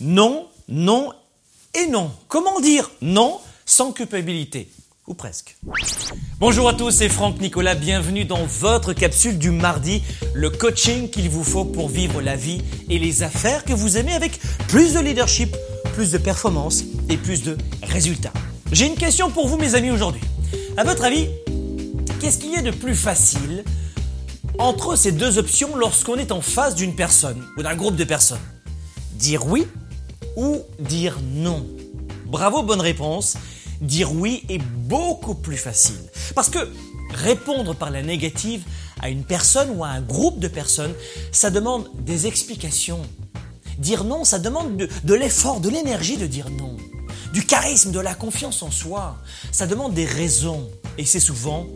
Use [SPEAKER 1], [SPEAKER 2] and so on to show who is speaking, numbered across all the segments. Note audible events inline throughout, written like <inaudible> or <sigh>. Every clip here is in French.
[SPEAKER 1] Non, non et non. Comment dire non sans culpabilité Ou presque? Bonjour à tous, c'est Franck Nicolas, bienvenue dans votre capsule du mardi, le coaching qu'il vous faut pour vivre la vie et les affaires que vous aimez avec plus de leadership, plus de performance et plus de résultats. J'ai une question pour vous mes amis aujourd'hui. À votre avis, qu'est-ce qu'il y a de plus facile entre ces deux options lorsqu'on est en face d'une personne ou d'un groupe de personnes? Dire oui ou dire non Bravo, bonne réponse. Dire oui est beaucoup plus facile. Parce que répondre par la négative à une personne ou à un groupe de personnes, ça demande des explications. Dire non, ça demande de, l'effort, de l'énergie de dire non. Du charisme, de la confiance en soi. Ça demande des raisons. Et c'est souvent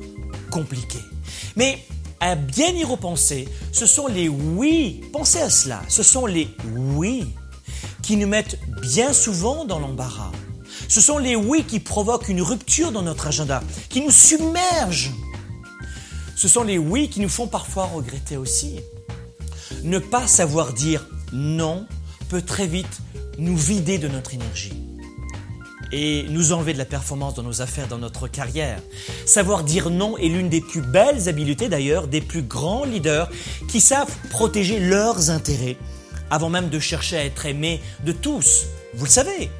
[SPEAKER 1] compliqué. Mais à bien y repenser, ce sont les oui, pensez à cela, ce sont les oui qui nous mettent bien souvent dans l'embarras. Ce sont les oui qui provoquent une rupture dans notre agenda, qui nous submergent. Ce sont les oui qui nous font parfois regretter aussi. Ne pas savoir dire non peut très vite nous vider de notre énergie et nous enlever de la performance dans nos affaires, dans notre carrière. Savoir dire non est l'une des plus belles habiletés d'ailleurs des plus grands leaders qui savent protéger leurs intérêts avant même de chercher à être aimé de tous. Vous le savez.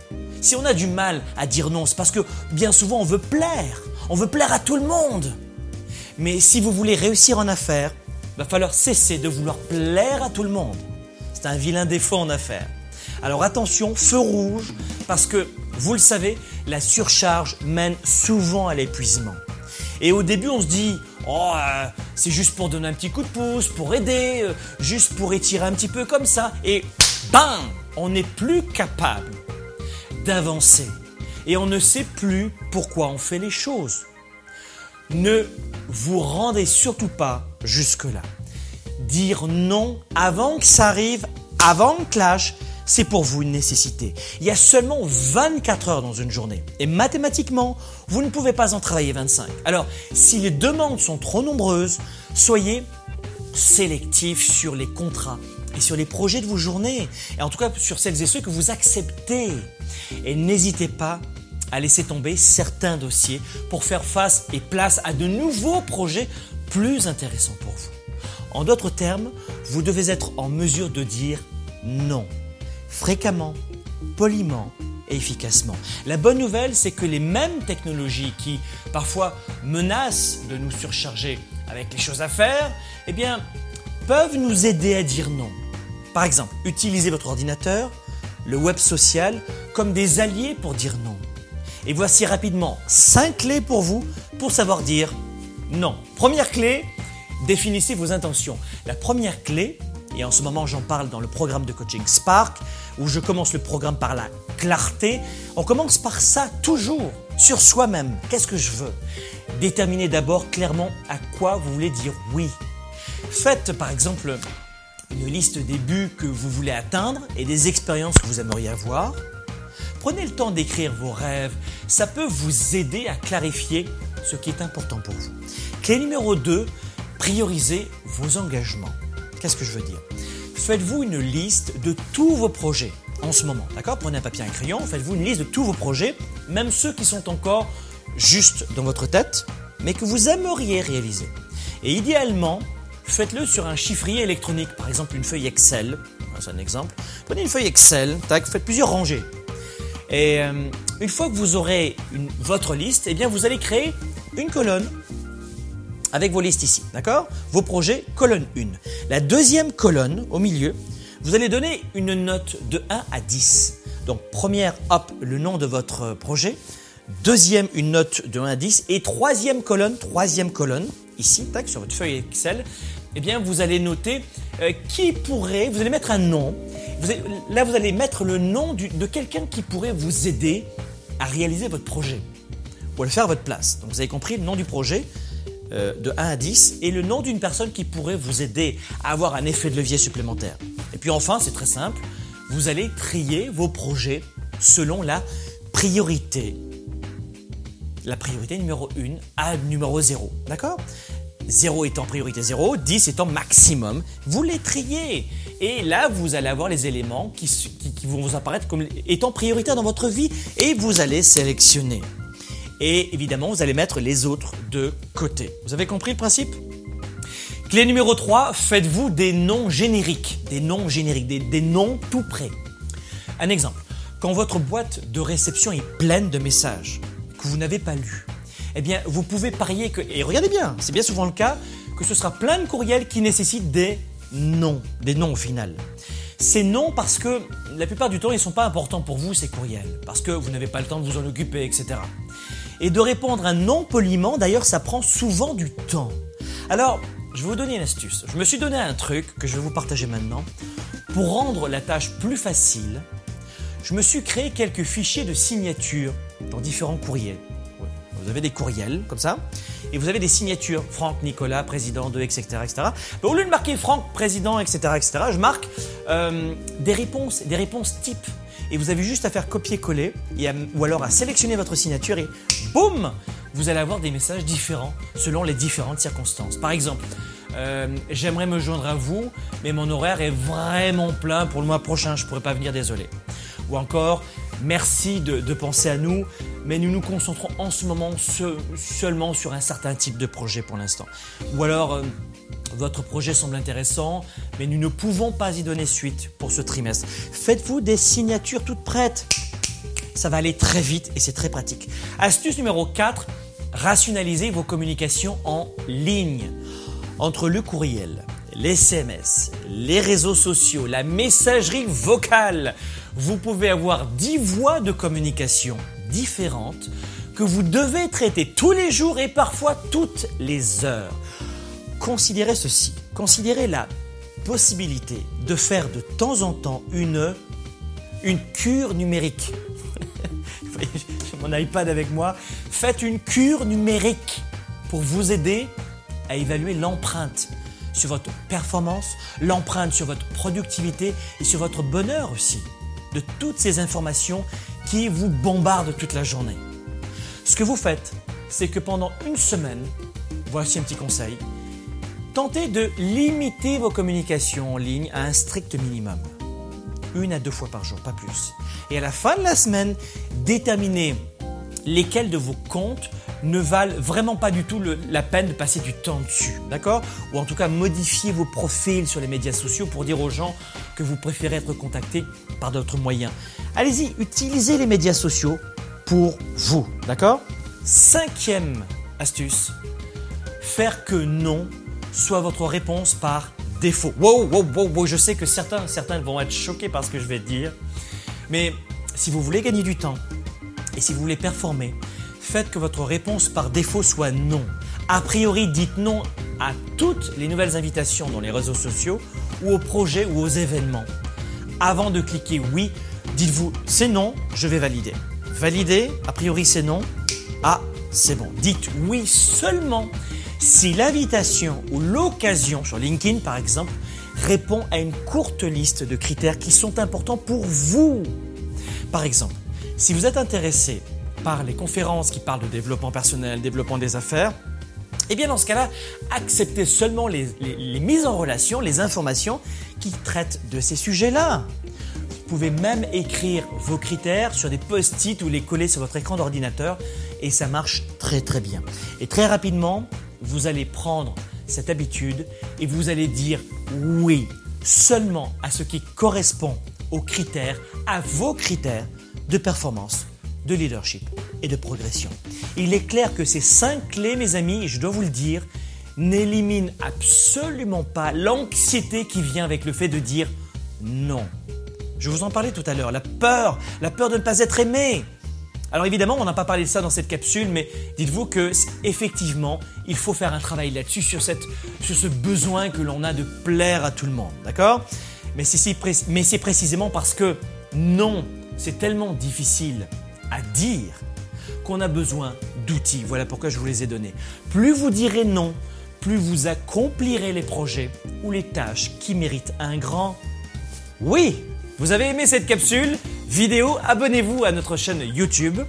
[SPEAKER 1] Si on a du mal à dire non, c'est parce que bien souvent on veut plaire. On veut plaire à tout le monde. Mais si vous voulez réussir en affaires, il va falloir cesser de vouloir plaire à tout le monde. C'est un vilain défaut en affaires. Alors attention, feu rouge, parce que, vous le savez, la surcharge mène souvent à l'épuisement. Et au début, on se dit, oh, euh, c'est juste pour donner un petit coup de pouce, pour aider, euh, juste pour étirer un petit peu comme ça. Et bam, on n'est plus capable d'avancer. Et on ne sait plus pourquoi on fait les choses. Ne vous rendez surtout pas jusque-là. Dire non avant que ça arrive, avant le clash, c'est pour vous une nécessité. Il y a seulement 24 heures dans une journée. Et mathématiquement, vous ne pouvez pas en travailler 25. Alors, si les demandes sont trop nombreuses, soyez sélectif sur les contrats et sur les projets de vos journées. Et en tout cas, sur celles et ceux que vous acceptez. Et n'hésitez pas à laisser tomber certains dossiers pour faire face et place à de nouveaux projets plus intéressants pour vous. En d'autres termes, vous devez être en mesure de dire non fréquemment, poliment et efficacement. La bonne nouvelle, c'est que les mêmes technologies qui parfois menacent de nous surcharger avec les choses à faire, eh bien, peuvent nous aider à dire non. Par exemple, utilisez votre ordinateur, le web social, comme des alliés pour dire non. Et voici rapidement 5 clés pour vous pour savoir dire non. Première clé, définissez vos intentions. La première clé, et en ce moment j'en parle dans le programme de coaching Spark, où je commence le programme par la clarté. On commence par ça toujours, sur soi-même. Qu'est-ce que je veux? Déterminez d'abord clairement à quoi vous voulez dire oui. Faites par exemple une liste des buts que vous voulez atteindre et des expériences que vous aimeriez avoir. Prenez le temps d'écrire vos rêves, ça peut vous aider à clarifier ce qui est important pour vous. Clé numéro 2, priorisez vos engagements. Qu'est-ce que je veux dire? Faites-vous une liste de tous vos projets en ce moment, d'accord? Prenez un papier et un crayon, faites-vous une liste de tous vos projets, même ceux qui sont encore juste dans votre tête, mais que vous aimeriez réaliser. Et idéalement, faites-le sur un chiffrier électronique, par exemple une feuille Excel. C'est un exemple. Prenez une feuille Excel, tac, faites plusieurs rangées. Et euh, une fois que vous aurez votre liste, eh bien vous allez créer une colonne avec vos listes ici, d'accord? Vos projets, colonne 1. La deuxième colonne, au milieu, vous allez donner une note de 1 à 10. Donc première, hop, le nom de votre projet. Deuxième, une note de 1 à 10. Et troisième colonne, troisième colonne, ici, tac, sur votre feuille Excel, eh bien, vous allez noter euh, qui pourrait, vous allez mettre un nom. là, vous allez mettre le nom de quelqu'un qui pourrait vous aider à réaliser votre projet ou à le faire à votre place. Donc, vous avez compris le nom du projet, euh, de 1 à 10 et le nom d'une personne qui pourrait vous aider à avoir un effet de levier supplémentaire. Et puis enfin, c'est très simple, vous allez trier vos projets selon la priorité. La priorité numéro 1 à numéro 0. D'accord? 0 étant priorité 0, 10 étant maximum. Vous les triez. Et là, vous allez avoir les éléments qui, qui vont vous apparaître comme étant prioritaires dans votre vie et vous allez sélectionner. Et évidemment, vous allez mettre les autres de côté. Vous avez compris le principe? Clé numéro 3, faites-vous des noms génériques. Des noms génériques, des, noms tout prêts. Un exemple, quand votre boîte de réception est pleine de messages que vous n'avez pas lus, eh bien, vous pouvez parier que, et regardez bien, c'est bien souvent le cas, que ce sera plein de courriels qui nécessitent des noms, des noms au final. Ces noms parce que la plupart du temps, ils ne sont pas importants pour vous, ces courriels, parce que vous n'avez pas le temps de vous en occuper, etc. Et de répondre un non poliment, d'ailleurs, ça prend souvent du temps. Alors, je vais vous donner une astuce. Je me suis donné un truc que je vais vous partager maintenant. Pour rendre la tâche plus facile, je me suis créé quelques fichiers de signatures dans différents courriels. Vous avez des courriels comme ça, et vous avez des signatures. Franck, Nicolas, président de, etc. etc. Ben, au lieu de marquer Franck, président, etc., etc., je marque euh, des réponses, des réponses types et vous avez juste à faire copier-coller ou alors à sélectionner votre signature et boum, vous allez avoir des messages différents selon les différentes circonstances. Par exemple, euh, j'aimerais me joindre à vous, mais mon horaire est vraiment plein pour le mois prochain, je ne pourrais pas venir, désolé. Ou encore, merci de, penser à nous, mais nous nous concentrons en ce moment seulement sur un certain type de projet pour l'instant. Ou alors, euh, votre projet semble intéressant, mais nous ne pouvons pas y donner suite pour ce trimestre. Faites-vous des signatures toutes prêtes. Ça va aller très vite et c'est très pratique. Astuce numéro 4, rationalisez vos communications en ligne. Entre le courriel, les SMS, les réseaux sociaux, la messagerie vocale, vous pouvez avoir 10 voies de communication différentes que vous devez traiter tous les jours et parfois toutes les heures considérez ceci, considérez la possibilité de faire de temps en temps une, cure numérique. <laughs> J'ai mon iPad avec moi. Faites une cure numérique pour vous aider à évaluer l'empreinte sur votre performance, l'empreinte sur votre productivité et sur votre bonheur aussi, de toutes ces informations qui vous bombardent toute la journée. Ce que vous faites, c'est que pendant une semaine, voici un petit conseil, Tentez de limiter vos communications en ligne à un strict minimum. Une à deux fois par jour, pas plus. Et à la fin de la semaine, déterminez lesquels de vos comptes ne valent vraiment pas du tout la peine de passer du temps dessus, d'accord? Ou en tout cas modifier vos profils sur les médias sociaux pour dire aux gens que vous préférez être contacté par d'autres moyens. Allez-y, utilisez les médias sociaux pour vous, d'accord? Cinquième astuce, faire que non soit votre réponse par défaut. Wow, wow, wow, wow, je sais que certains, certains vont être choqués par ce que je vais dire, mais si vous voulez gagner du temps et si vous voulez performer, faites que votre réponse par défaut soit non. A priori, dites non à toutes les nouvelles invitations dans les réseaux sociaux ou aux projets ou aux événements. Avant de cliquer oui, dites-vous c'est non, je vais valider. Valider, a priori c'est non. Ah, c'est bon. Dites oui seulement si l'invitation ou l'occasion, sur LinkedIn par exemple, répond à une courte liste de critères qui sont importants pour vous. Par exemple, si vous êtes intéressé par les conférences qui parlent de développement personnel, développement des affaires, eh bien dans ce cas-là, acceptez seulement les, mises en relation, les informations qui traitent de ces sujets-là. Vous pouvez même écrire vos critères sur des post-it ou les coller sur votre écran d'ordinateur et ça marche très très bien. Et très rapidement, vous allez prendre cette habitude et vous allez dire oui seulement à ce qui correspond aux critères, à vos critères de performance, de leadership et de progression. Il est clair que ces cinq clés, mes amis, je dois vous le dire, n'éliminent absolument pas l'anxiété qui vient avec le fait de dire non. Je vous en parlais tout à l'heure, la peur, la peur de ne pas être aimé, alors évidemment, on n'a pas parlé de ça dans cette capsule, mais dites-vous que effectivement, il faut faire un travail là-dessus sur, ce besoin que l'on a de plaire à tout le monde, d'accord? Mais c'est précisément parce que non, c'est tellement difficile à dire qu'on a besoin d'outils. Voilà pourquoi je vous les ai donnés. Plus vous direz non, plus vous accomplirez les projets ou les tâches qui méritent un grand oui. Vous avez aimé cette capsule? Vidéo, abonnez-vous à notre chaîne YouTube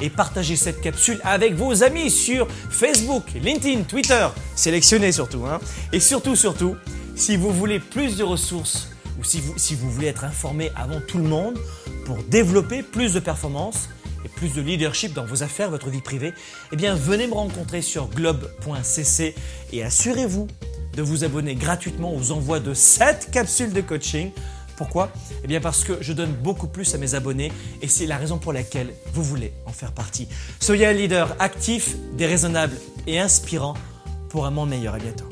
[SPEAKER 1] et partagez cette capsule avec vos amis sur Facebook, LinkedIn, Twitter, sélectionnez surtout. Hein. Et surtout, surtout, si vous voulez plus de ressources ou si vous, voulez être informé avant tout le monde pour développer plus de performance et plus de leadership dans vos affaires, votre vie privée, eh bien venez me rencontrer sur globe.cc et assurez-vous de vous abonner gratuitement aux envois de 7 capsules de coaching. Pourquoi Eh bien parce que je donne beaucoup plus à mes abonnés et c'est la raison pour laquelle vous voulez en faire partie. Soyez un leader actif, déraisonnable et inspirant pour un monde meilleur. À bientôt.